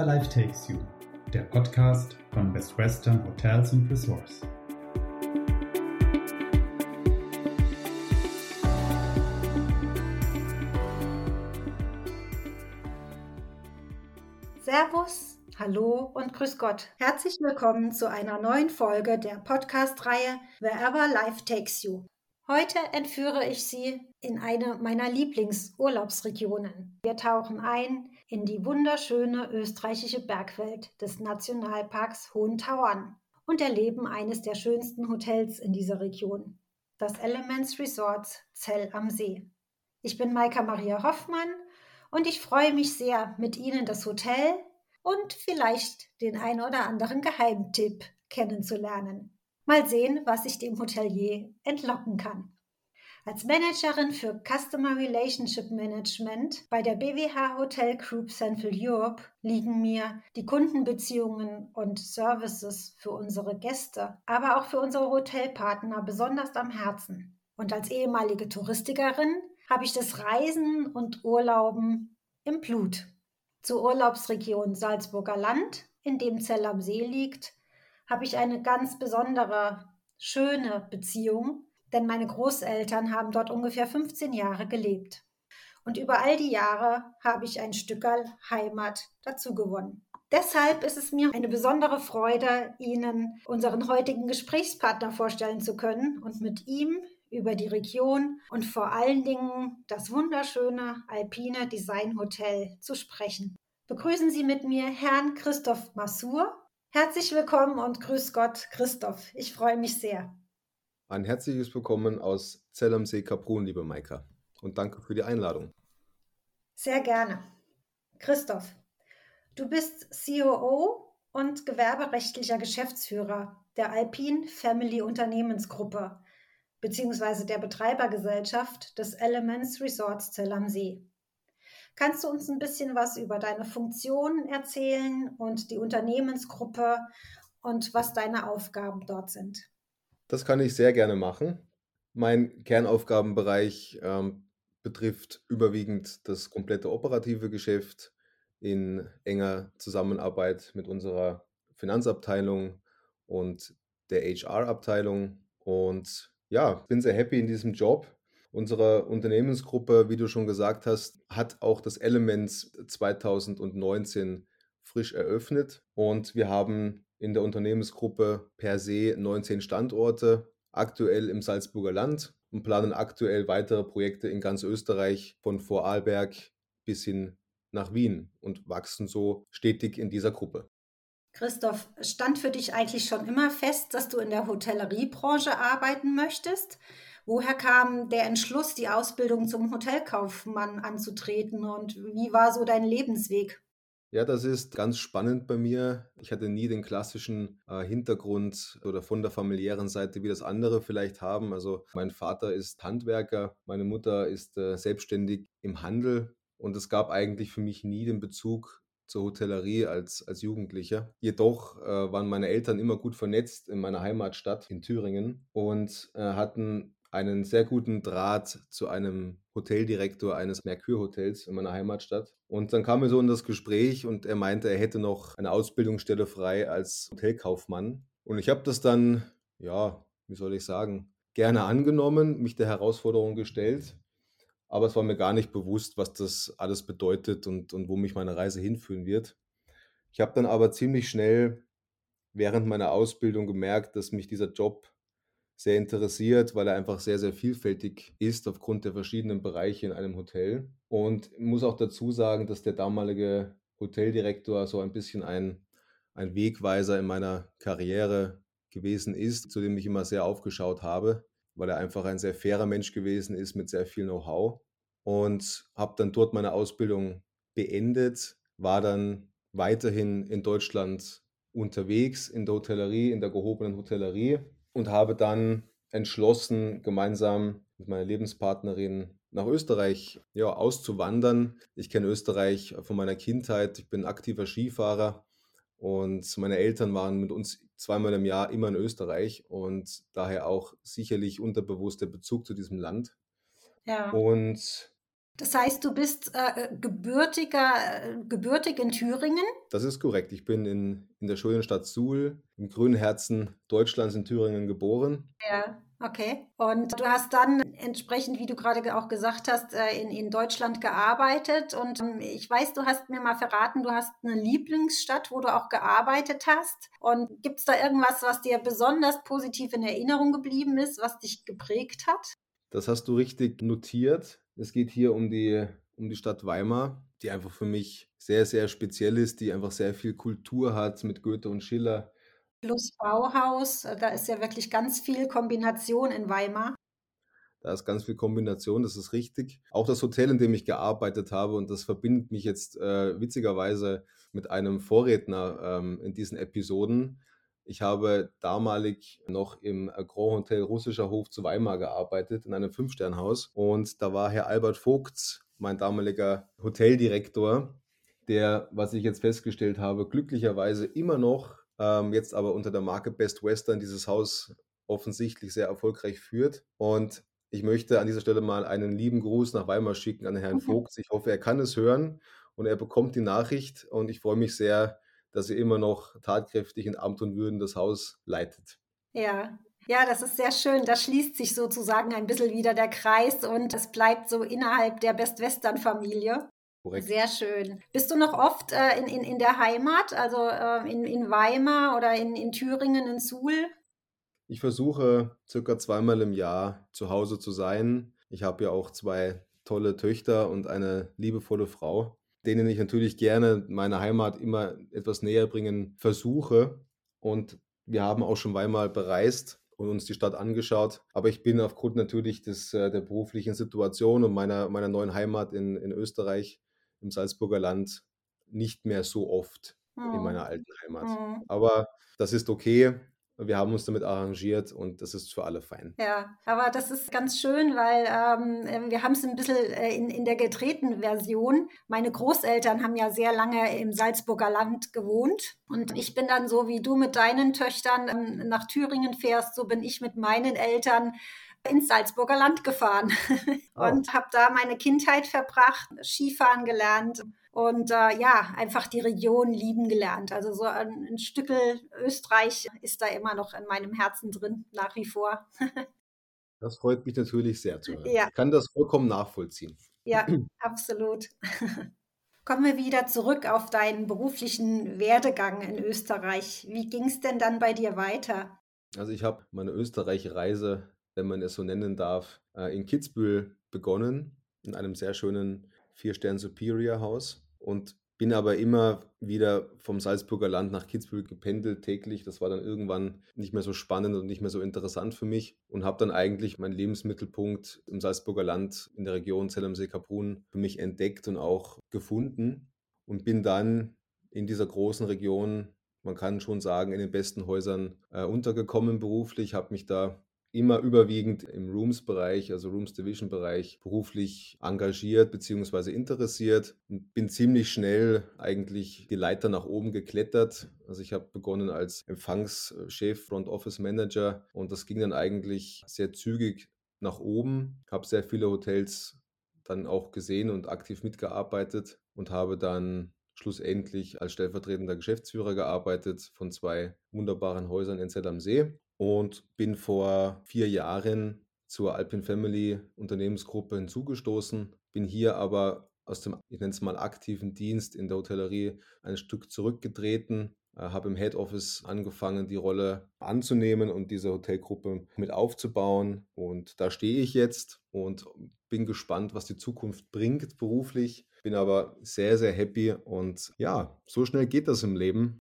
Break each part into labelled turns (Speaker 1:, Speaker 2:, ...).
Speaker 1: Wherever Life Takes You, der Podcast von Best Western Hotels and Resorts.
Speaker 2: Servus, hallo und grüß Gott. Herzlich willkommen zu einer neuen Folge der Podcast-Reihe Wherever Life Takes You. Heute entführe ich Sie in eine meiner Lieblingsurlaubsregionen. Wir tauchen ein in die wunderschöne österreichische Bergwelt des Nationalparks Hohen Tauern und erleben eines der schönsten Hotels in dieser Region, das Elements Resorts Zell am See. Ich bin Maika Maria Hoffmann und ich freue mich sehr, mit Ihnen das Hotel und vielleicht den ein oder anderen Geheimtipp kennenzulernen. Mal sehen, was ich dem Hotelier entlocken kann. Als Managerin für Customer Relationship Management bei der BWH Hotel Group Central Europe liegen mir die Kundenbeziehungen und Services für unsere Gäste, aber auch für unsere Hotelpartner besonders am Herzen. Und als ehemalige Touristikerin habe ich das Reisen und Urlauben im Blut. Zur Urlaubsregion Salzburger Land, in dem Zell am See liegt, habe ich eine ganz besondere, schöne Beziehung denn meine Großeltern haben dort ungefähr 15 Jahre gelebt. Und über all die Jahre habe ich ein Stückerl Heimat dazu gewonnen. Deshalb ist es mir eine besondere Freude, Ihnen unseren heutigen Gesprächspartner vorstellen zu können und mit ihm über die Region und vor allen Dingen das wunderschöne Alpine Design Hotel zu sprechen. Begrüßen Sie mit mir Herrn Christoph Massur. Herzlich willkommen und grüß Gott, Christoph. Ich freue mich sehr.
Speaker 3: Ein herzliches Willkommen aus Zell am See Kaprun, liebe Maika. Und danke für die Einladung.
Speaker 2: Sehr gerne. Christoph, du bist COO und gewerberechtlicher Geschäftsführer der Alpine Family Unternehmensgruppe beziehungsweise der Betreibergesellschaft des Elements Resorts Zell am See. Kannst du uns ein bisschen was über deine Funktion erzählen und die Unternehmensgruppe und was deine Aufgaben dort sind?
Speaker 3: Das kann ich sehr gerne machen. Mein Kernaufgabenbereich ähm, betrifft überwiegend das komplette operative Geschäft in enger Zusammenarbeit mit unserer Finanzabteilung und der HR-Abteilung. Und ja, bin sehr happy in diesem Job. Unsere Unternehmensgruppe, wie du schon gesagt hast, hat auch das Elements 2019 frisch eröffnet und wir haben in der Unternehmensgruppe per se 19 Standorte, aktuell im Salzburger Land und planen aktuell weitere Projekte in ganz Österreich von Vorarlberg bis hin nach Wien und wachsen so stetig in dieser Gruppe.
Speaker 2: Christoph, stand für dich eigentlich schon immer fest, dass du in der Hotelleriebranche arbeiten möchtest? Woher kam der Entschluss, die Ausbildung zum Hotelkaufmann anzutreten und wie war so dein Lebensweg?
Speaker 3: Ja, das ist ganz spannend bei mir. Ich hatte nie den klassischen äh, Hintergrund oder von der familiären Seite, wie das andere vielleicht haben. Also mein Vater ist Handwerker, meine Mutter ist äh, selbstständig im Handel und es gab eigentlich für mich nie den Bezug zur Hotellerie als, als Jugendlicher. Jedoch äh, waren meine Eltern immer gut vernetzt in meiner Heimatstadt in Thüringen und äh, hatten einen sehr guten Draht zu einem Hoteldirektor eines Mercure-Hotels in meiner Heimatstadt. Und dann kam er so in das Gespräch und er meinte, er hätte noch eine Ausbildungsstelle frei als Hotelkaufmann. Und ich habe das dann, ja, wie soll ich sagen, gerne angenommen, mich der Herausforderung gestellt. Aber es war mir gar nicht bewusst, was das alles bedeutet und, und wo mich meine Reise hinführen wird. Ich habe dann aber ziemlich schnell während meiner Ausbildung gemerkt, dass mich dieser Job sehr interessiert, weil er einfach sehr, sehr vielfältig ist aufgrund der verschiedenen Bereiche in einem Hotel. Und muss auch dazu sagen, dass der damalige Hoteldirektor so ein bisschen ein, ein Wegweiser in meiner Karriere gewesen ist, zu dem ich immer sehr aufgeschaut habe, weil er einfach ein sehr fairer Mensch gewesen ist mit sehr viel Know-how. Und habe dann dort meine Ausbildung beendet, war dann weiterhin in Deutschland unterwegs in der Hotellerie, in der gehobenen Hotellerie und habe dann entschlossen, gemeinsam mit meiner Lebenspartnerin nach Österreich ja, auszuwandern. Ich kenne Österreich von meiner Kindheit. Ich bin aktiver Skifahrer und meine Eltern waren mit uns zweimal im Jahr immer in Österreich und daher auch sicherlich unterbewusst der Bezug zu diesem Land. Ja. Und
Speaker 2: Das heißt, du bist äh, gebürtiger, äh, gebürtig in Thüringen?
Speaker 3: Das ist korrekt. Ich bin in, in der schönen Stadt Suhl, im grünen Herzen Deutschlands in Thüringen geboren.
Speaker 2: Ja, okay. Und du hast dann entsprechend, wie du gerade auch gesagt hast, äh, in, in Deutschland gearbeitet. Und ähm, ich weiß, du hast mir mal verraten, du hast eine Lieblingsstadt, wo du auch gearbeitet hast. Und gibt es da irgendwas, was dir besonders positiv in Erinnerung geblieben ist, was dich geprägt hat?
Speaker 3: Das hast du richtig notiert. Es geht hier um die, um die Stadt Weimar, die einfach für mich sehr, sehr speziell ist, die einfach sehr viel Kultur hat mit Goethe und Schiller.
Speaker 2: Plus Bauhaus, da ist ja wirklich ganz viel Kombination in Weimar.
Speaker 3: Da ist ganz viel Kombination, das ist richtig. Auch das Hotel, in dem ich gearbeitet habe, und das verbindet mich jetzt äh, witzigerweise mit einem Vorredner ähm, in diesen Episoden. Ich habe damalig noch im Grand Hotel Russischer Hof zu Weimar gearbeitet, in einem Fünf-Sternhaus. Und da war Herr Albert Vogts, mein damaliger Hoteldirektor, der, was ich jetzt festgestellt habe, glücklicherweise immer noch, ähm, jetzt aber unter der Marke Best Western, dieses Haus offensichtlich sehr erfolgreich führt. Und ich möchte an dieser Stelle mal einen lieben Gruß nach Weimar schicken an Herrn mhm. Vogts. Ich hoffe, er kann es hören und er bekommt die Nachricht. Und ich freue mich sehr, dass er immer noch tatkräftig in Amt und Würden das Haus leitet.
Speaker 2: Ja, ja, das ist sehr schön. Da schließt sich sozusagen ein bisschen wieder der Kreis und es bleibt so innerhalb der Best-Western-Familie. Korrekt. Sehr schön. Bist du noch oft äh, in, in, in der Heimat, also äh, in, in Weimar oder in, in Thüringen, in Suhl?
Speaker 3: Ich versuche circa zweimal im Jahr zu Hause zu sein. Ich habe ja auch zwei tolle Töchter und eine liebevolle Frau denen ich natürlich gerne meine Heimat immer etwas näher bringen versuche. Und wir haben auch schon Weimar bereist und uns die Stadt angeschaut. Aber ich bin aufgrund natürlich des, äh, der beruflichen Situation und meiner, meiner neuen Heimat in, in Österreich, im Salzburger Land, nicht mehr so oft in meiner alten Heimat. Mhm. Aber das ist okay wir haben uns damit arrangiert und das ist für alle fein.
Speaker 2: Ja, aber das ist ganz schön, weil ähm, ähm wir haben es ein bisschen äh, in, in der gedrehten Version. Meine Großeltern haben ja sehr lange im Salzburger Land gewohnt und ich bin dann so, wie du mit deinen Töchtern ähm, nach Thüringen fährst, so bin ich mit meinen Eltern ins Salzburger Land gefahren oh. und habe da meine Kindheit verbracht, Skifahren gelernt und äh, ja, einfach die Region lieben gelernt. Also so ein, ein Stückel Österreich ist da immer noch in meinem Herzen drin, nach wie vor.
Speaker 3: das freut mich natürlich sehr zu hören. Ja. Ich kann das vollkommen nachvollziehen.
Speaker 2: Ja, absolut. Kommen wir wieder zurück auf deinen beruflichen Werdegang in Österreich. Wie ging es denn dann bei dir weiter?
Speaker 3: Also ich habe meine Österreich-Reise, wenn man es so nennen darf, äh, in Kitzbühel begonnen, in einem sehr schönen Vier-Stern Superior Haus und bin aber immer wieder vom Salzburger Land nach Kitzbühel gependelt täglich. Das war dann irgendwann nicht mehr so spannend und nicht mehr so interessant für mich und habe dann eigentlich meinen Lebensmittelpunkt im Salzburger Land in der Region Zell am See Kaprun für mich entdeckt und auch gefunden und bin dann in dieser großen Region, man kann schon sagen, in den besten Häusern äh, untergekommen beruflich, habe mich da immer überwiegend im Rooms-Bereich, also Rooms-Division-Bereich, beruflich engagiert bzw. interessiert und bin ziemlich schnell eigentlich die Leiter nach oben geklettert. Also ich habe begonnen als Empfangschef, Front Office Manager und das ging dann eigentlich sehr zügig nach oben. Habe sehr viele Hotels dann auch gesehen und aktiv mitgearbeitet und habe dann schlussendlich als stellvertretender Geschäftsführer gearbeitet von zwei wunderbaren Häusern in Zell am See und bin vor vier Jahren zur Alpine Family Unternehmensgruppe hinzugestoßen, bin hier aber aus dem, ich nenne es mal, aktiven Dienst in der Hotellerie ein Stück zurückgetreten, äh, habe im Head Office angefangen, die Rolle anzunehmen und diese Hotelgruppe mit aufzubauen. Und da stehe ich jetzt und bin gespannt, was die Zukunft bringt beruflich. Bin aber sehr, sehr happy und ja, so schnell geht das im Leben.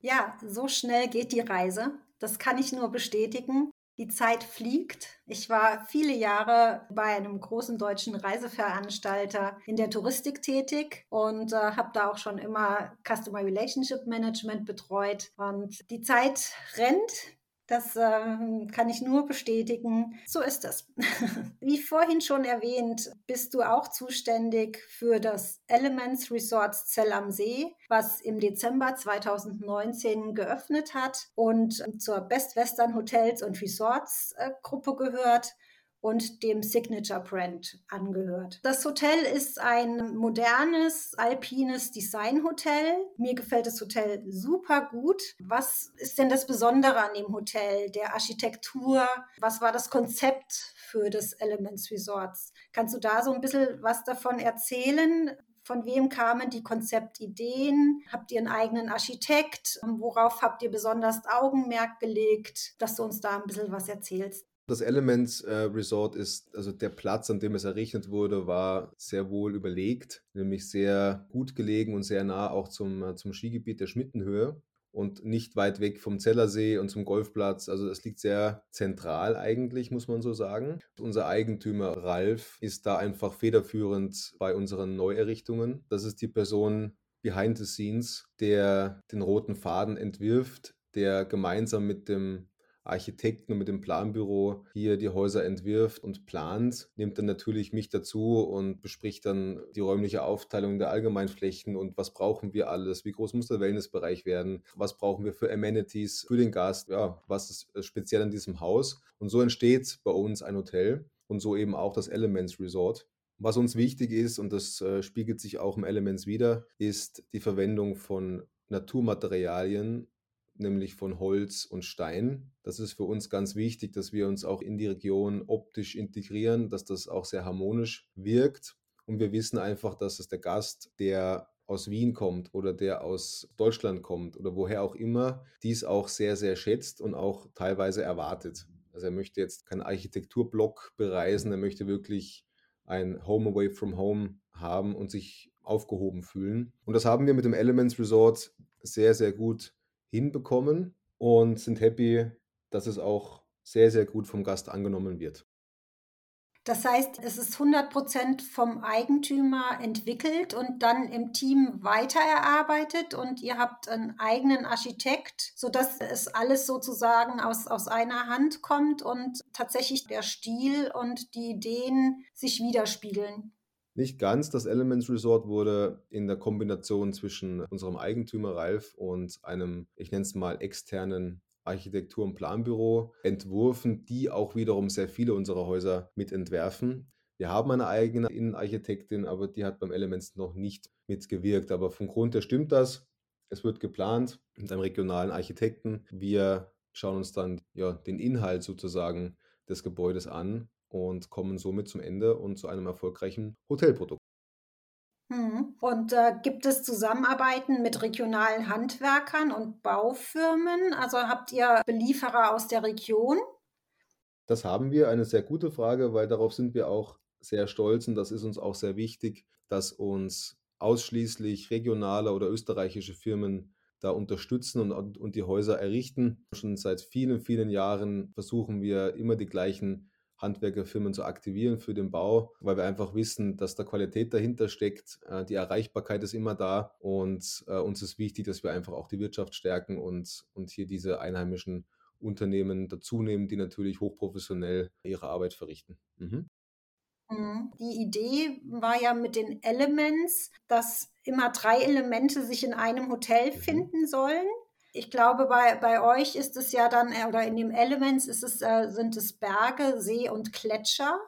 Speaker 2: Ja, so schnell geht die Reise. Das kann ich nur bestätigen. Die Zeit fliegt. Ich war viele Jahre bei einem großen deutschen Reiseveranstalter in der Touristik tätig und äh, habe da auch schon immer Customer Relationship Management betreut. Und die Zeit rennt. Das äh, kann ich nur bestätigen. So ist es. Wie vorhin schon erwähnt, bist du auch zuständig für das Elements Resorts Zell am See, was im Dezember 2019 geöffnet hat und zur Best Western Hotels und Resorts äh, Gruppe gehört. Und dem Signature Brand angehört. Das Hotel ist ein modernes, alpines Designhotel. Mir gefällt das Hotel super gut. Was ist denn das Besondere an dem Hotel? Der Architektur? Was war das Konzept für das Elements Resorts? Kannst du da so ein bisschen was davon erzählen? Von wem kamen die Konzeptideen? Habt ihr einen eigenen Architekt? Worauf habt ihr besonders Augenmerk gelegt, dass du uns da ein bisschen was erzählst?
Speaker 3: Das Elements äh, Resort ist, also der Platz, an dem es errichtet wurde, war sehr wohl überlegt, nämlich sehr gut gelegen und sehr nah auch zum, äh, zum Skigebiet der Schmittenhöhe und nicht weit weg vom Zellersee und zum Golfplatz. Also es liegt sehr zentral eigentlich, muss man so sagen. Unser Eigentümer Ralf ist da einfach federführend bei unseren Neuerrichtungen. Das ist die Person behind the scenes, der den roten Faden entwirft, der gemeinsam mit dem Architekten und mit dem Planbüro hier die Häuser entwirft und plant, nimmt dann natürlich mich dazu und bespricht dann die räumliche Aufteilung der Allgemeinflächen und was brauchen wir alles, wie groß muss der Wellnessbereich werden, was brauchen wir für Amenities für den Gast, ja, was ist äh, speziell an diesem Haus. Und so entsteht bei uns ein Hotel und so eben auch das Elements Resort. Was uns wichtig ist, und das äh, spiegelt sich auch im Elements wieder, ist die Verwendung von Naturmaterialien nämlich von Holz und Stein. Das ist für uns ganz wichtig, dass wir uns auch in die Region optisch integrieren, dass das auch sehr harmonisch wirkt. Und wir wissen einfach, dass es der Gast, der aus Wien kommt oder der aus Deutschland kommt oder woher auch immer, dies auch sehr, sehr schätzt und auch teilweise erwartet. Also er möchte jetzt keinen Architekturblock bereisen, er möchte wirklich ein Home Away from Home haben und sich aufgehoben fühlen. Und das haben wir mit dem Elements Resort sehr, sehr gut hinbekommen und sind happy, dass es auch sehr, sehr gut vom Gast angenommen wird.
Speaker 2: Das heißt, es ist 100% vom Eigentümer entwickelt und dann im Team weitererarbeitet und ihr habt einen eigenen Architekt, sodass es alles sozusagen aus, aus einer Hand kommt und tatsächlich der Stil und die Ideen sich widerspiegeln.
Speaker 3: Nicht ganz. Das Elements Resort wurde in der Kombination zwischen unserem Eigentümer Ralf und einem, ich nenne es mal, externen Architektur- und Planbüro entworfen, die auch wiederum sehr viele unserer Häuser mitentwerfen. Wir haben eine eigene Innenarchitektin, aber die hat beim Elements noch nicht mitgewirkt. Aber vom Grund her stimmt das. Es wird geplant mit einem regionalen Architekten. Wir schauen uns dann ja, den Inhalt sozusagen des Gebäudes an und kommen somit zum Ende und zu einem erfolgreichen Hotelprodukt.
Speaker 2: Hm. Und äh, gibt es Zusammenarbeiten mit regionalen Handwerkern und Baufirmen? Also habt ihr Belieferer aus der Region?
Speaker 3: Das haben wir, eine sehr gute Frage, weil darauf sind wir auch sehr stolz und das ist uns auch sehr wichtig, dass uns ausschließlich regionale oder österreichische Firmen da unterstützen und, und die Häuser errichten. Schon seit vielen, vielen Jahren versuchen wir immer die gleichen Handwerkerfirmen zu aktivieren für den Bau, weil wir einfach wissen, dass da Qualität dahinter steckt. Äh, die Erreichbarkeit ist immer da und äh, uns ist wichtig, dass wir einfach auch die Wirtschaft stärken und, und hier diese einheimischen Unternehmen dazunehmen, die natürlich hochprofessionell ihre Arbeit verrichten. Mhm.
Speaker 2: mhm. Die Idee war ja mit den Elements, dass immer drei Elemente sich in einem Hotel mhm. finden sollen. Ich glaube, bei, bei euch ist es ja dann, äh, oder in dem Elements ist es, äh, sind es Berge, See und Gletscher.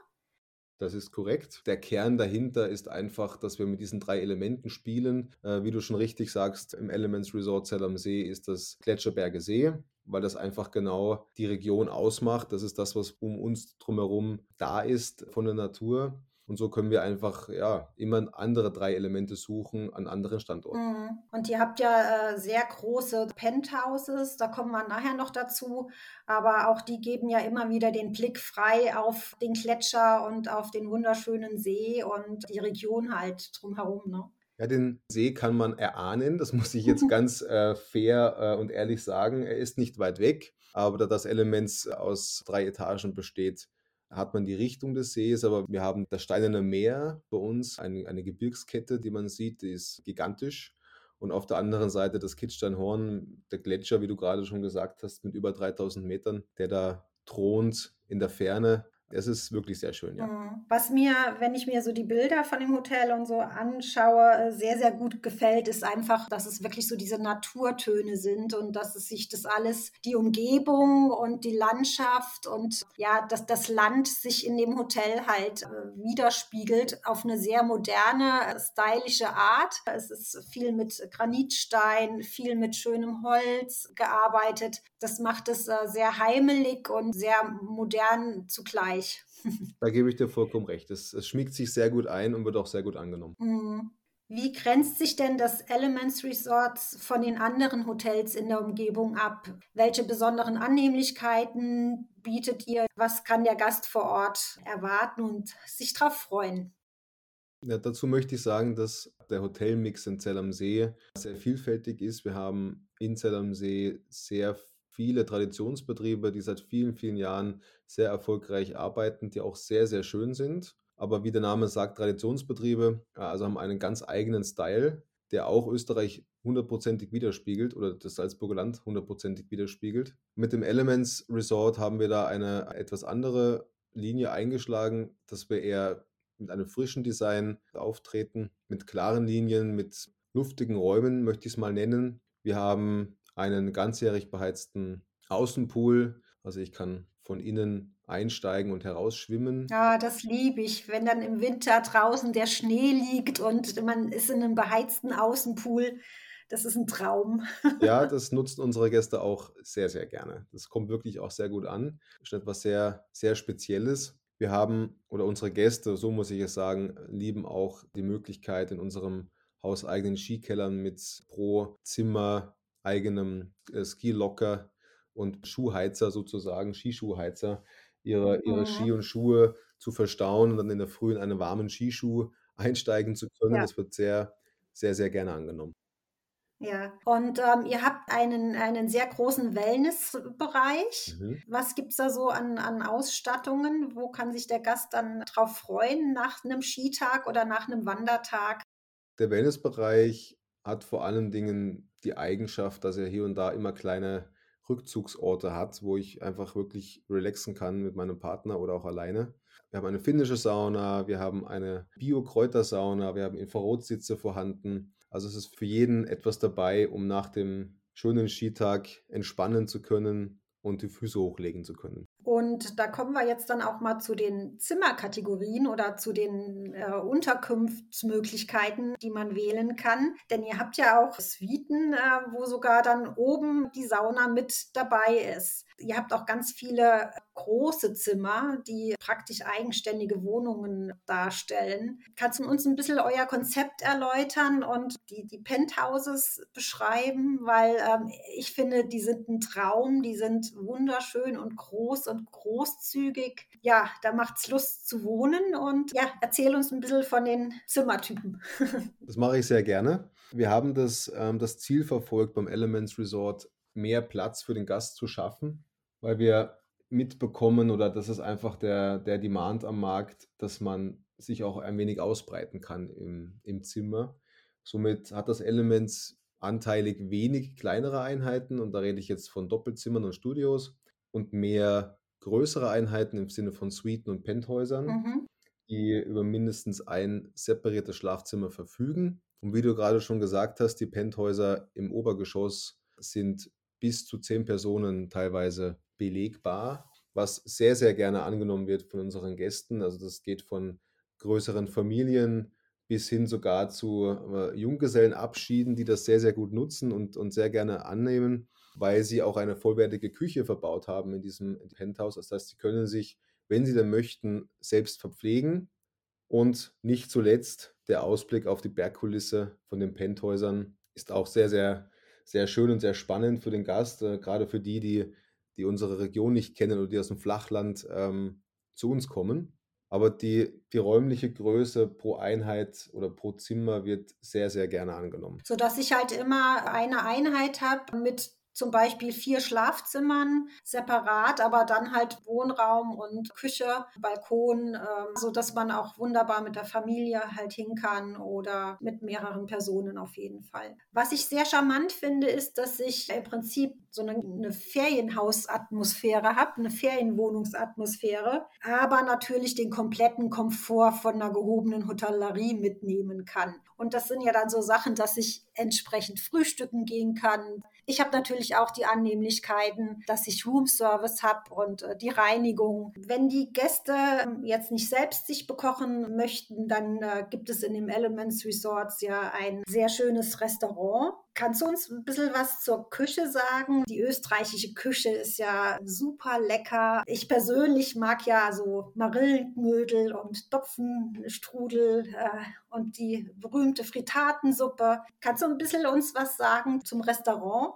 Speaker 3: Das ist korrekt. Der Kern dahinter ist einfach, dass wir mit diesen drei Elementen spielen. Äh, wie du schon richtig sagst, im Elements Resort Zell am See ist das Gletscherberge See, weil das einfach genau die Region ausmacht. Das ist das, was um uns drumherum da ist von der Natur. Und so können wir einfach ja immer andere drei Elemente suchen an anderen Standorten.
Speaker 2: Mhm. Und ihr habt ja äh, sehr große Penthouses, da kommen wir nachher noch dazu. Aber auch die geben ja immer wieder den Blick frei auf den Gletscher und auf den wunderschönen See und die Region halt drumherum. Ne?
Speaker 3: Ja, den See kann man erahnen, das muss ich jetzt ganz äh, fair äh, und ehrlich sagen. Er ist nicht weit weg, aber da das Element aus drei Etagen besteht, hat man die Richtung des Sees, aber wir haben das Steinerne Meer bei uns, eine, eine Gebirgskette, die man sieht, die ist gigantisch. Und auf der anderen Seite das Kitzsteinhorn, der Gletscher, wie du gerade schon gesagt hast, mit über 3000 Metern, der da thront in der Ferne. Es ist wirklich sehr schön, ja.
Speaker 2: Mhm. Was mir, wenn ich mir so die Bilder von dem Hotel und so anschaue, äh, sehr, sehr gut gefällt, ist einfach, dass es wirklich so diese Naturtöne sind und dass es sich das alles, die Umgebung und die Landschaft und ja, dass das Land sich in dem Hotel halt äh, widerspiegelt auf eine sehr moderne, stylische Art. Es ist viel mit Granitstein, viel mit schönem Holz gearbeitet. Das macht es äh, sehr heimelig und sehr modern zugleich.
Speaker 3: Da gebe ich dir vollkommen recht. Es, es schmiegt sich sehr gut ein und wird auch sehr gut angenommen.
Speaker 2: Mhm. Wie grenzt sich denn das Elements Resort von den anderen Hotels in der Umgebung ab? Welche besonderen Annehmlichkeiten bietet ihr? Was kann der Gast vor Ort erwarten und sich darauf freuen?
Speaker 3: Ja, dazu möchte ich sagen, dass der Hotelmix in Zell am See sehr vielfältig ist. Wir haben in Zell am See sehr viele Traditionsbetriebe, die seit vielen, vielen Jahren sehr erfolgreich arbeiten, die auch sehr, sehr schön sind. Aber wie der Name sagt, Traditionsbetriebe, äh, also haben einen ganz eigenen Style, der auch Österreich hundertprozentig widerspiegelt oder das Salzburger Land hundertprozentig widerspiegelt. Mit dem Elements Resort haben wir da eine etwas andere Linie eingeschlagen, dass wir eher mit einem frischen Design auftreten, mit klaren Linien, mit luftigen Räumen, möchte ich es mal nennen. Wir haben einen ganzjährig beheizten Außenpool. Also ich kann von innen einsteigen und herausschwimmen.
Speaker 2: Ja, das liebe ich, wenn dann im Winter draußen der Schnee liegt und man ist in einem beheizten Außenpool. Das ist ein Traum.
Speaker 3: Ja, das nutzen unsere Gäste auch sehr, sehr gerne. Das kommt wirklich auch sehr gut an. Das ist etwas sehr, sehr Spezielles. Wir haben, oder unsere Gäste, so muss ich es sagen, lieben auch die Möglichkeit in unserem hauseigenen Skikellern mit pro Zimmer eigenem äh, Skilocker und Schuhheizer sozusagen, Skischuhheizer, ihre, ihre mhm. Ski und Schuhe zu verstauen und dann in der Früh in einen warmen Skischuh einsteigen zu können. Ja. Das wird sehr, sehr, sehr gerne angenommen.
Speaker 2: Ja, und ähm, ihr habt einen, einen sehr großen Wellnessbereich. Mhm. Was gibt es da so an, an Ausstattungen? Wo kann sich der Gast dann drauf freuen nach einem Skitag oder nach einem Wandertag?
Speaker 3: Der Wellnessbereich hat vor allen Dingen die Eigenschaft, dass er hier und da immer kleine Rückzugsorte hat, wo ich einfach wirklich relaxen kann mit meinem Partner oder auch alleine. Wir haben eine finnische Sauna, wir haben eine Bio-Kräutersauna, wir haben Infrarotsitze vorhanden. Also es ist für jeden etwas dabei, um nach dem schönen Skitag entspannen zu können und die Füße hochlegen zu können.
Speaker 2: Und da kommen wir jetzt dann auch mal zu den Zimmerkategorien oder zu den äh, Unterkunftsmöglichkeiten, die man wählen kann. Denn ihr habt ja auch Suiten, äh, wo sogar dann oben die Sauna mit dabei ist. Ihr habt auch ganz viele große Zimmer, die praktisch eigenständige Wohnungen darstellen. Kannst du uns ein bisschen euer Konzept erläutern und die, die Penthouses beschreiben? Weil ähm, ich finde, die sind ein Traum, die sind wunderschön und groß und großzügig. Ja, da macht es Lust zu wohnen und ja, erzähl uns ein bisschen von den Zimmertypen.
Speaker 3: das mache ich sehr gerne. Wir haben das, ähm, das Ziel verfolgt beim Elements Resort, mehr Platz für den Gast zu schaffen, weil wir mitbekommen oder das ist einfach der, der Demand am Markt, dass man sich auch ein wenig ausbreiten kann im, im Zimmer. Somit hat das Elements anteilig wenig kleinere Einheiten und da rede ich jetzt von Doppelzimmern und Studios und mehr größere Einheiten im Sinne von Suiten und Penthäusern, mhm. die über mindestens ein separiertes Schlafzimmer verfügen. Und wie du gerade schon gesagt hast, die Penthäuser im Obergeschoss sind bis zu zehn Personen teilweise belegbar, was sehr, sehr gerne angenommen wird von unseren Gästen. Also das geht von größeren Familien bis hin sogar zu äh, Junggesellenabschieden, die das sehr, sehr gut nutzen und, und sehr gerne annehmen, weil sie auch eine vollwertige Küche verbaut haben in diesem Penthouse. Das heißt, sie können sich, wenn sie denn möchten, selbst verpflegen. Und nicht zuletzt der Ausblick auf die Bergkulisse von den Penthäusern ist auch sehr, sehr sehr schön und sehr spannend für den Gast, äh, gerade für die, die, die unsere Region nicht kennen oder die aus dem Flachland ähm, zu uns kommen. Aber die, die räumliche Größe pro Einheit oder pro Zimmer wird sehr, sehr gerne angenommen.
Speaker 2: Sodass ich halt immer eine Einheit habe mit zum Beispiel vier Schlafzimmern separat, aber dann halt Wohnraum und Küche, Balkon, äh, so dass man auch wunderbar mit der Familie halt hin kann oder mit mehreren Personen auf jeden Fall. Was ich sehr charmant finde, ist, dass ich im Prinzip so eine Ferienhausatmosphäre habe, eine Ferienwohnungsatmosphäre, aber natürlich den kompletten Komfort von einer gehobenen Hotellerie mitnehmen kann. Und das sind ja dann so Sachen, dass ich entsprechend frühstücken gehen kann. Ich habe natürlich auch die Annehmlichkeiten, dass ich Roomservice habe und äh, die Reinigung. Wenn die Gäste ähm, jetzt nicht selbst sich bekochen möchten, dann äh, gibt es in dem Elements Resorts ja ein sehr schönes Restaurant. Kannst du uns ein bisschen was zur Küche sagen? Die österreichische Küche ist ja super lecker. Ich persönlich mag ja so Marillenknödel und Topfenstrudel äh, und die berühmte Fritatensuppe. Kannst du ein bisschen uns was sagen zum Restaurant?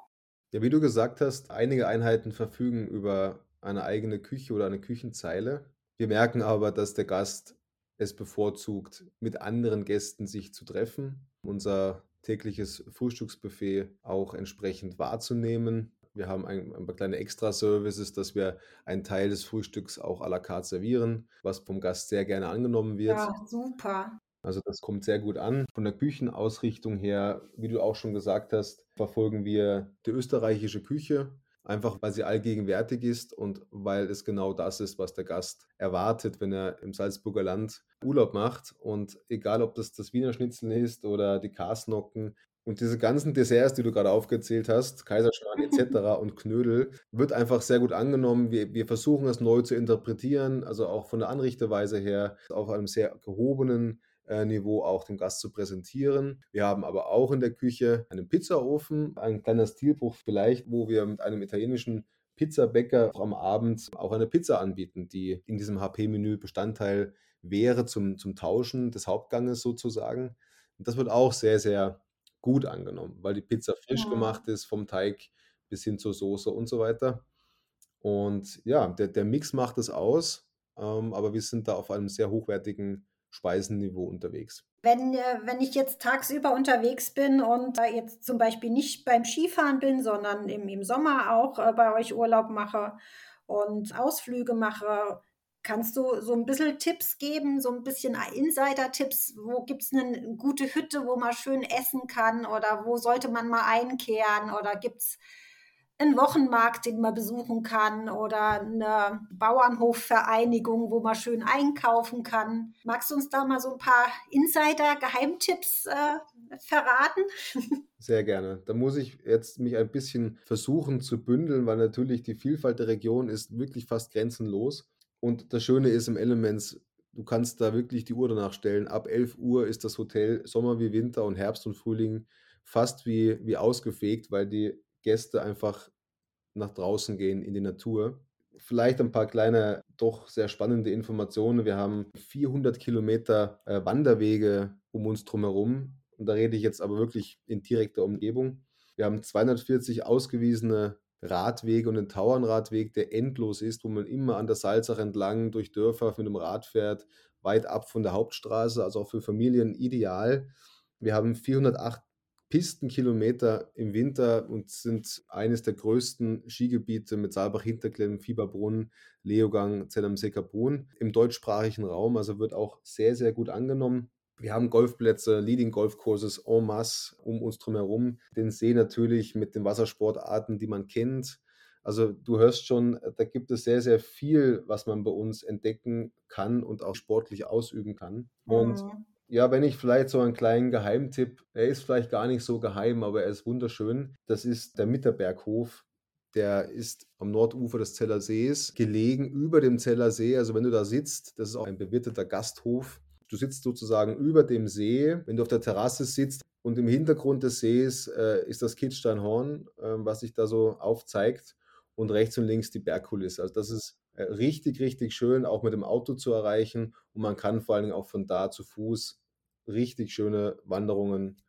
Speaker 3: Ja, wie du gesagt hast, einige Einheiten verfügen über eine eigene Küche oder eine Küchenzeile. Wir merken aber, dass der Gast es bevorzugt, mit anderen Gästen sich zu treffen. Unser tägliches Frühstücksbuffet auch entsprechend wahrzunehmen. Wir haben ein, ein paar kleine Extra-Services, dass wir einen Teil des Frühstücks auch à la carte servieren, was vom Gast sehr gerne angenommen wird.
Speaker 2: Ja, super.
Speaker 3: Also das kommt sehr gut an. Von der Küchenausrichtung her, wie du auch schon gesagt hast, verfolgen wir die österreichische Küche, einfach weil sie allgegenwärtig ist und weil es genau das ist, was der Gast erwartet, wenn er im Salzburger Land Urlaub macht. Und egal, ob das das Wiener Schnitzel ist oder die Kasnocken, und diese ganzen Desserts, die du gerade aufgezählt hast, Kaiserschmarrn etc. und Knödel, wird einfach sehr gut angenommen. Wir, wir versuchen es neu zu interpretieren, also auch von der Anrichteweise her auf einem sehr gehobenen Niveau auch dem Gast zu präsentieren. Wir haben aber auch in der Küche einen Pizzaofen, ein kleiner Stilbruch vielleicht, wo wir mit einem italienischen Pizzabäcker am Abend auch eine Pizza anbieten, die in diesem HP-Menü Bestandteil wäre zum, zum Tauschen des Hauptganges sozusagen. Und das wird auch sehr, sehr gut angenommen, weil die Pizza frisch ja. gemacht ist, vom Teig bis hin zur Soße und so weiter. Und ja, der, der Mix macht es aus, ähm, aber wir sind da auf einem sehr hochwertigen Speisenniveau unterwegs.
Speaker 2: Wenn, äh, wenn ich jetzt tagsüber unterwegs bin und jetzt zum Beispiel nicht beim Skifahren bin, sondern im, im Sommer auch äh, bei euch Urlaub mache und Ausflüge mache, kannst du so ein bisschen Tipps geben, so ein bisschen Insider-Tipps? Wo gibt es eine gute Hütte, wo man schön essen kann oder wo sollte man mal einkehren oder gibt es einen Wochenmarkt, den man besuchen kann oder eine Bauernhofvereinigung, wo man schön einkaufen kann. Magst du uns da mal so ein paar Insider-Geheimtipps äh, verraten?
Speaker 3: Sehr gerne. Da muss ich jetzt mich ein bisschen versuchen zu bündeln, weil natürlich die Vielfalt der Region ist wirklich fast grenzenlos. Und das Schöne ist im Elements, du kannst da wirklich die Uhr danach stellen. Ab 11 Uhr ist das Hotel Sommer wie Winter und Herbst und Frühling fast wie, wie ausgefegt, weil die Gäste einfach nach draußen gehen in die Natur. Vielleicht ein paar kleine, doch sehr spannende Informationen. Wir haben 400 Kilometer äh, Wanderwege um uns drumherum. Und da rede ich jetzt aber wirklich in direkter Umgebung. Wir haben 240 ausgewiesene Radwege und einen Tauernradweg, der endlos ist, wo man immer an der Salzach entlang durch Dörfer mit dem Rad fährt, weit ab von der Hauptstraße, also auch für Familien ideal. Wir haben 408 Pistenkilometer im Winter und sind eines der größten Skigebiete mit Saalbach-Hinterklemm, Fieberbrunn, Leogang, Zell am Brunn im deutschsprachigen Raum. Also wird auch sehr, sehr gut angenommen. Wir haben Golfplätze, Leading Golf Courses en masse um uns drumherum. Den See natürlich mit den Wassersportarten, die man kennt. Also du hörst schon, da gibt es sehr, sehr viel, was man bei uns entdecken kann und auch sportlich ausüben kann. Und mhm. Ja, wenn ich vielleicht so einen kleinen Geheimtipp, er ist vielleicht gar nicht so geheim, aber er ist wunderschön. Das ist der Mitterberghof. Der ist am Nordufer des Zeller Sees gelegen, über dem Zeller See. Also wenn du da sitzt, das ist auch ein bewirteter Gasthof. Du sitzt sozusagen über dem See. Wenn du auf der Terrasse sitzt und im Hintergrund des Sees äh, ist das Kitzsteinhorn, äh, was sich da so aufzeigt und rechts und links die Bergkulisse. Also das ist richtig, richtig schön, auch mit dem Auto zu erreichen. Und man kann vor allen Dingen auch von da zu Fuß richtig schöne Wanderungen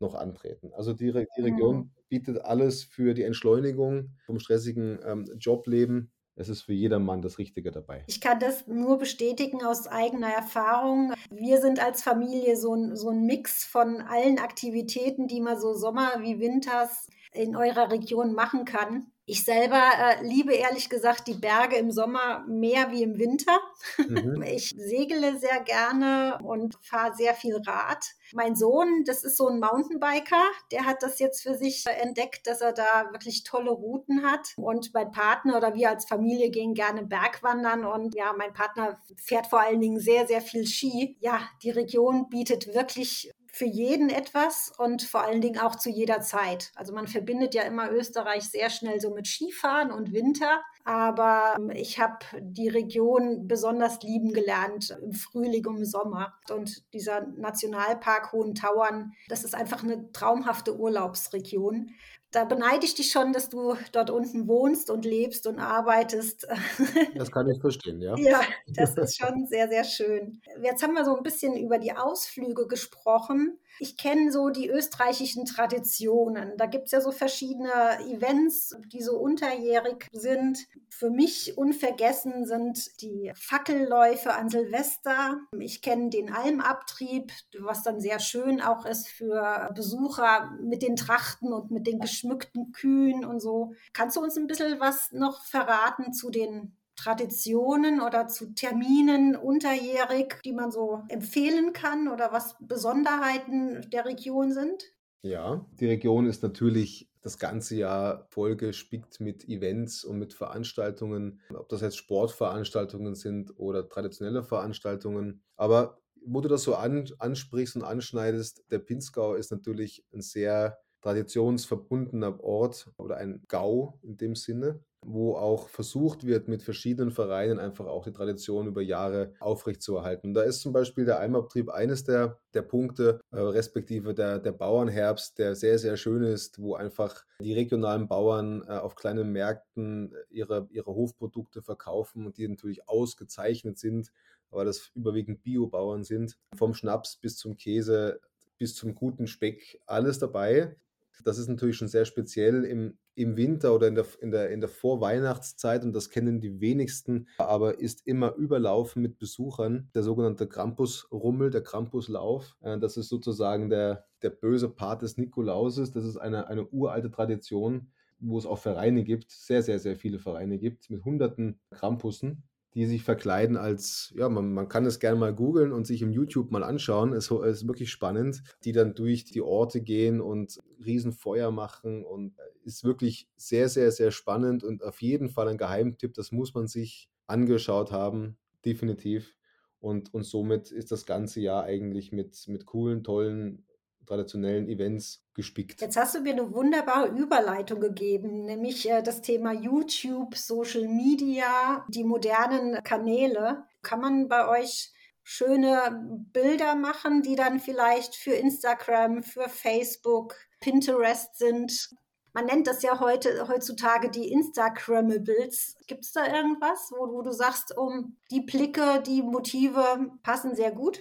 Speaker 3: noch antreten. Also die, die Region mhm. bietet alles für die Entschleunigung vom stressigen ähm, Jobleben. Es ist für jedermann das Richtige dabei.
Speaker 2: Ich kann das nur bestätigen aus eigener Erfahrung. Wir sind als Familie so ein, so ein Mix von allen Aktivitäten, die man so Sommer wie Winters in eurer Region machen kann. Ich selber äh, liebe ehrlich gesagt die Berge im Sommer mehr wie im Winter. Mhm. Ich segle sehr gerne und fahre sehr viel Rad. Mein Sohn, das ist so ein Mountainbiker, der hat das jetzt für sich entdeckt, dass er da wirklich tolle Routen hat. Und mein Partner oder wir als Familie gehen gerne Bergwandern und ja, mein Partner fährt vor allen Dingen sehr, sehr viel Ski. Ja, die Region bietet wirklich für jeden etwas und vor allen Dingen auch zu jeder Zeit. Also man verbindet ja immer Österreich sehr schnell so mit Skifahren und Winter, aber ähm, ich habe die Region besonders lieben gelernt im Frühling und im Sommer. Und dieser Nationalpark Hohen Tauern, das ist einfach eine traumhafte Urlaubsregion da beneide ich dich schon, dass du dort unten wohnst und lebst und arbeitest.
Speaker 3: Das kann ich verstehen, ja.
Speaker 2: Ja, das ist schon sehr, sehr schön. Jetzt haben wir so ein bisschen über die Ausflüge gesprochen. Ich kenne so die österreichischen Traditionen. Da gibt es ja so verschiedene Events, die so unterjährig sind. Für mich unvergessen sind die Fackelläufe an Silvester. Ich kenne den Almabtrieb, was dann sehr schön auch ist für Besucher mit den Trachten und mit den geschmückten Kühen und so. Kannst du uns ein bisschen was noch verraten zu den Traditionen oder zu Terminen unterjährig, die man so empfehlen kann oder was Besonderheiten der Region sind?
Speaker 3: Ja, die Region ist natürlich das ganze Jahr vollgespickt mit Events und mit Veranstaltungen, ob das jetzt Sportveranstaltungen sind oder traditionelle Veranstaltungen. Aber wo du das so an, ansprichst und anschneidest, der Pinzgau ist natürlich ein sehr traditionsverbundener Ort oder ein Gau in dem Sinne wo auch versucht wird, mit verschiedenen Vereinen einfach auch die Tradition über Jahre aufrechtzuerhalten. Da ist zum Beispiel der Eimerbetrieb eines der, der Punkte, äh, respektive der, der Bauernherbst, der sehr, sehr schön ist, wo einfach die regionalen Bauern äh, auf kleinen Märkten ihre, ihre Hofprodukte verkaufen und die natürlich ausgezeichnet sind, weil das überwiegend Biobauern sind. Vom Schnaps bis zum Käse bis zum guten Speck, alles dabei. Das ist natürlich schon sehr speziell im, im Winter oder in der, in, der, in der Vorweihnachtszeit und das kennen die wenigsten, aber ist immer überlaufen mit Besuchern. Der sogenannte Krampusrummel, der Krampuslauf, äh, das ist sozusagen der, der böse Part des Nikolauses. Das ist eine, eine uralte Tradition, wo es auch Vereine gibt, sehr, sehr, sehr viele Vereine gibt, mit hunderten Krampussen die sich verkleiden als, ja, man, man kann es gerne mal googeln und sich im YouTube mal anschauen. Es ist wirklich spannend, die dann durch die Orte gehen und Riesenfeuer machen und ist wirklich sehr, sehr, sehr spannend und auf jeden Fall ein Geheimtipp. Das muss man sich angeschaut haben, definitiv. Und, und somit ist das ganze Jahr eigentlich mit, mit coolen, tollen traditionellen Events gespickt.
Speaker 2: Jetzt hast du mir eine wunderbare Überleitung gegeben, nämlich äh, das Thema YouTube, Social Media, die modernen Kanäle. Kann man bei euch schöne Bilder machen, die dann vielleicht für Instagram, für Facebook, Pinterest sind? Man nennt das ja heute, heutzutage die Instagrammables. Gibt es da irgendwas, wo, wo, du sagst, um die Blicke, die Motive passen sehr gut?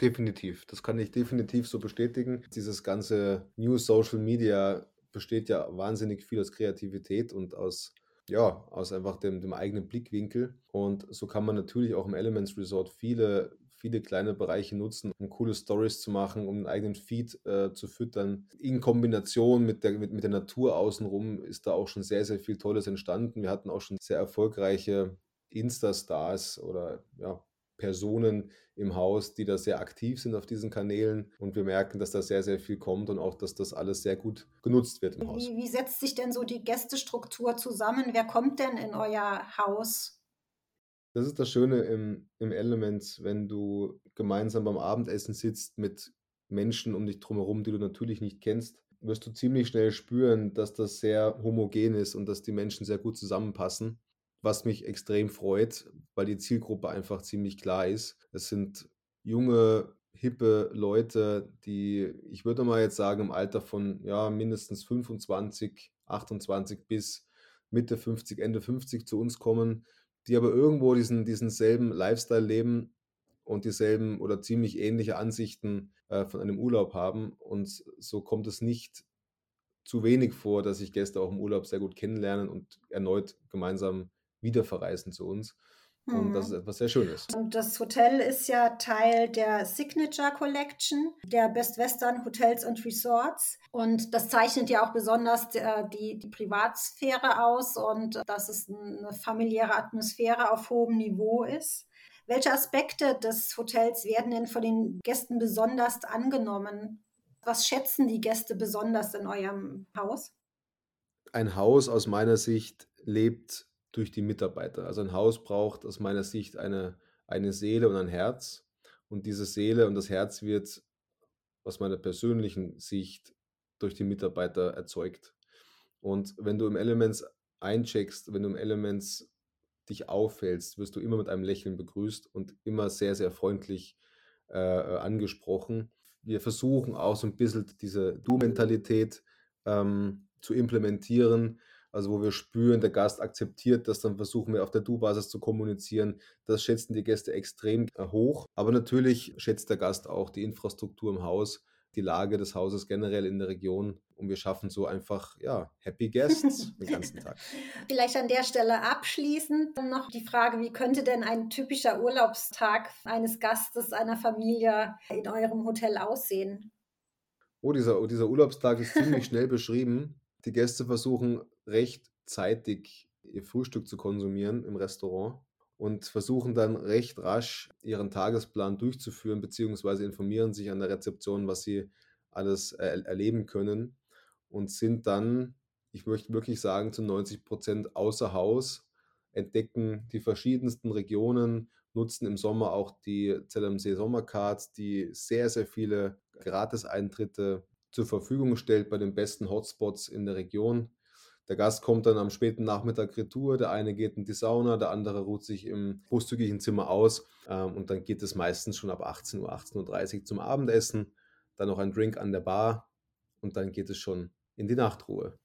Speaker 3: Definitiv, das kann ich definitiv so bestätigen. Dieses ganze New Social Media besteht ja wahnsinnig viel aus Kreativität und aus, ja, aus einfach dem, dem eigenen Blickwinkel. Und so kann man natürlich auch im Elements Resort viele, viele kleine Bereiche nutzen, um coole Stories zu machen, um einen eigenen Feed äh, zu füttern. In Kombination mit der, mit, mit der Natur außenrum ist da auch schon sehr, sehr viel Tolles entstanden. Wir hatten auch schon sehr erfolgreiche Insta-Stars oder ja, Personen im Haus, die da sehr aktiv sind auf diesen Kanälen. Und wir merken, dass da sehr, sehr viel kommt und auch, dass das alles sehr gut genutzt wird im Haus.
Speaker 2: Wie, wie setzt sich denn so die Gästestruktur zusammen? Wer kommt denn in euer Haus?
Speaker 3: Das ist das Schöne im, im Element, wenn du gemeinsam beim Abendessen sitzt mit Menschen um dich drumherum, die du natürlich nicht kennst, wirst du ziemlich schnell spüren, dass das sehr homogen ist und dass die Menschen sehr gut zusammenpassen was mich extrem freut, weil die Zielgruppe einfach ziemlich klar ist. Es sind junge, hippe Leute, die, ich würde mal jetzt sagen, im Alter von ja, mindestens 25, 28 bis Mitte 50, Ende 50 zu uns kommen, die aber irgendwo diesen, diesen selben Lifestyle leben und dieselben oder ziemlich ähnliche Ansichten äh, von einem Urlaub haben. Und so kommt es nicht zu wenig vor, dass sich Gäste auch im Urlaub sehr gut kennenlernen und erneut gemeinsam wieder verreisen zu uns. Und das ist etwas sehr Schönes.
Speaker 2: Und das Hotel ist ja Teil der Signature Collection der Best Western Hotels und Resorts. Und das zeichnet ja auch besonders äh, die, die Privatsphäre aus und dass es eine familiäre Atmosphäre auf hohem Niveau ist. Welche Aspekte des Hotels werden denn von den Gästen besonders angenommen? Was schätzen die Gäste besonders in eurem Haus?
Speaker 3: Ein Haus aus meiner Sicht lebt durch die Mitarbeiter. Also ein Haus braucht aus meiner Sicht eine, eine Seele und ein Herz. Und diese Seele und das Herz wird aus meiner persönlichen Sicht durch die Mitarbeiter erzeugt. Und wenn du im Elements eincheckst, wenn du im Elements dich auffällst, wirst du immer mit einem Lächeln begrüßt und immer sehr, sehr freundlich äh, angesprochen. Wir versuchen auch so ein bisschen diese Du-Mentalität ähm, zu implementieren also wo wir spüren, der Gast akzeptiert das, dann versuchen wir auf der Du-Basis zu kommunizieren. Das schätzen die Gäste extrem äh, hoch. Aber natürlich schätzt der Gast auch die Infrastruktur im Haus, die Lage des Hauses generell in der Region. Und wir schaffen so einfach, ja, Happy Guests den ganzen Tag.
Speaker 2: Vielleicht an der Stelle abschließend noch die Frage, wie könnte denn ein typischer Urlaubstag eines Gastes, einer Familie in eurem Hotel aussehen?
Speaker 3: Oh, dieser, dieser Urlaubstag ist ziemlich schnell beschrieben. Die Gäste versuchen recht zeitig ihr Frühstück zu konsumieren im Restaurant und versuchen dann recht rasch ihren Tagesplan durchzuführen, beziehungsweise informieren sich an der Rezeption, was sie alles er erleben können und sind dann, ich möchte wirklich sagen, zu 90 Prozent außer Haus, entdecken die verschiedensten Regionen, nutzen im Sommer auch die ZMC Sommercards, die sehr, sehr viele Gratis-Eintritte zur Verfügung stellt bei den besten Hotspots in der Region. Der Gast kommt dann am späten Nachmittag retour, der eine geht in die Sauna, der andere ruht sich im großzügigen Zimmer aus ähm, und dann geht es meistens schon ab 18 Uhr, 18.30 Uhr zum Abendessen, dann noch ein Drink an der Bar und dann geht es schon in die Nachtruhe.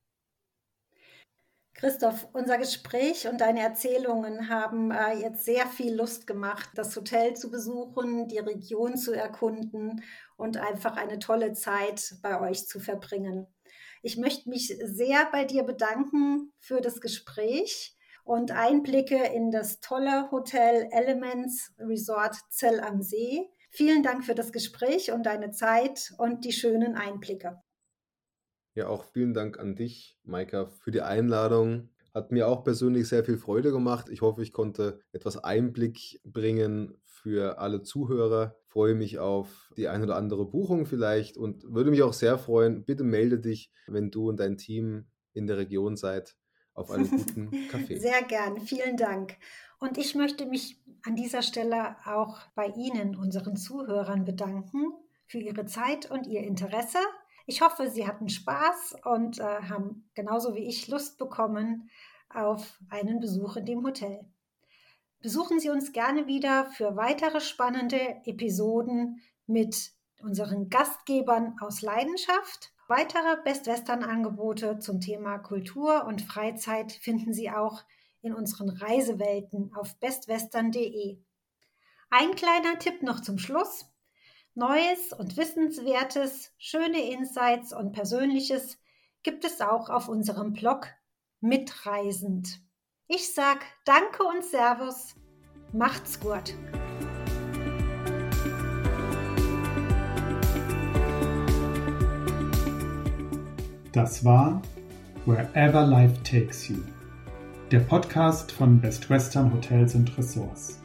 Speaker 2: Christoph, unser Gespräch und deine Erzählungen haben äh, jetzt sehr viel Lust gemacht, das Hotel zu besuchen, die Region zu erkunden und einfach eine tolle Zeit bei euch zu verbringen. Ich möchte mich sehr bei dir bedanken für das Gespräch und Einblicke in das tolle Hotel Elements Resort Zell am See. Vielen Dank für das Gespräch und deine Zeit und die schönen Einblicke.
Speaker 3: Ja, auch vielen Dank an dich, Maika, für die Einladung. Hat mir auch persönlich sehr viel Freude gemacht. Ich hoffe, ich konnte etwas Einblick bringen für alle Zuhörer. Freue mich auf die ein oder andere Buchung vielleicht und würde mich auch sehr freuen. Bitte melde dich, wenn du und dein Team in der Region seid, auf einen guten Kaffee.
Speaker 2: Sehr gern. Vielen Dank. Und ich möchte mich an dieser Stelle auch bei Ihnen, unseren Zuhörern, bedanken für Ihre Zeit und Ihr Interesse ich hoffe, Sie hatten Spaß und äh, haben genauso wie ich Lust bekommen auf einen Besuch in dem Hotel. Besuchen Sie uns gerne wieder für weitere spannende Episoden mit unseren Gastgebern aus Leidenschaft. Weitere Best Western Angebote zum Thema Kultur und Freizeit finden Sie auch in unseren Reisewelten auf bestwestern.de. Ein kleiner Tipp noch zum Schluss. Neues und Wissenswertes, schöne Insights und Persönliches gibt es auch auf unserem Blog Mitreisend. Ich sag Danke und Servus. Macht's gut.
Speaker 1: Das war Wherever Life Takes You, der Podcast von Best Western Hotels und Ressorts.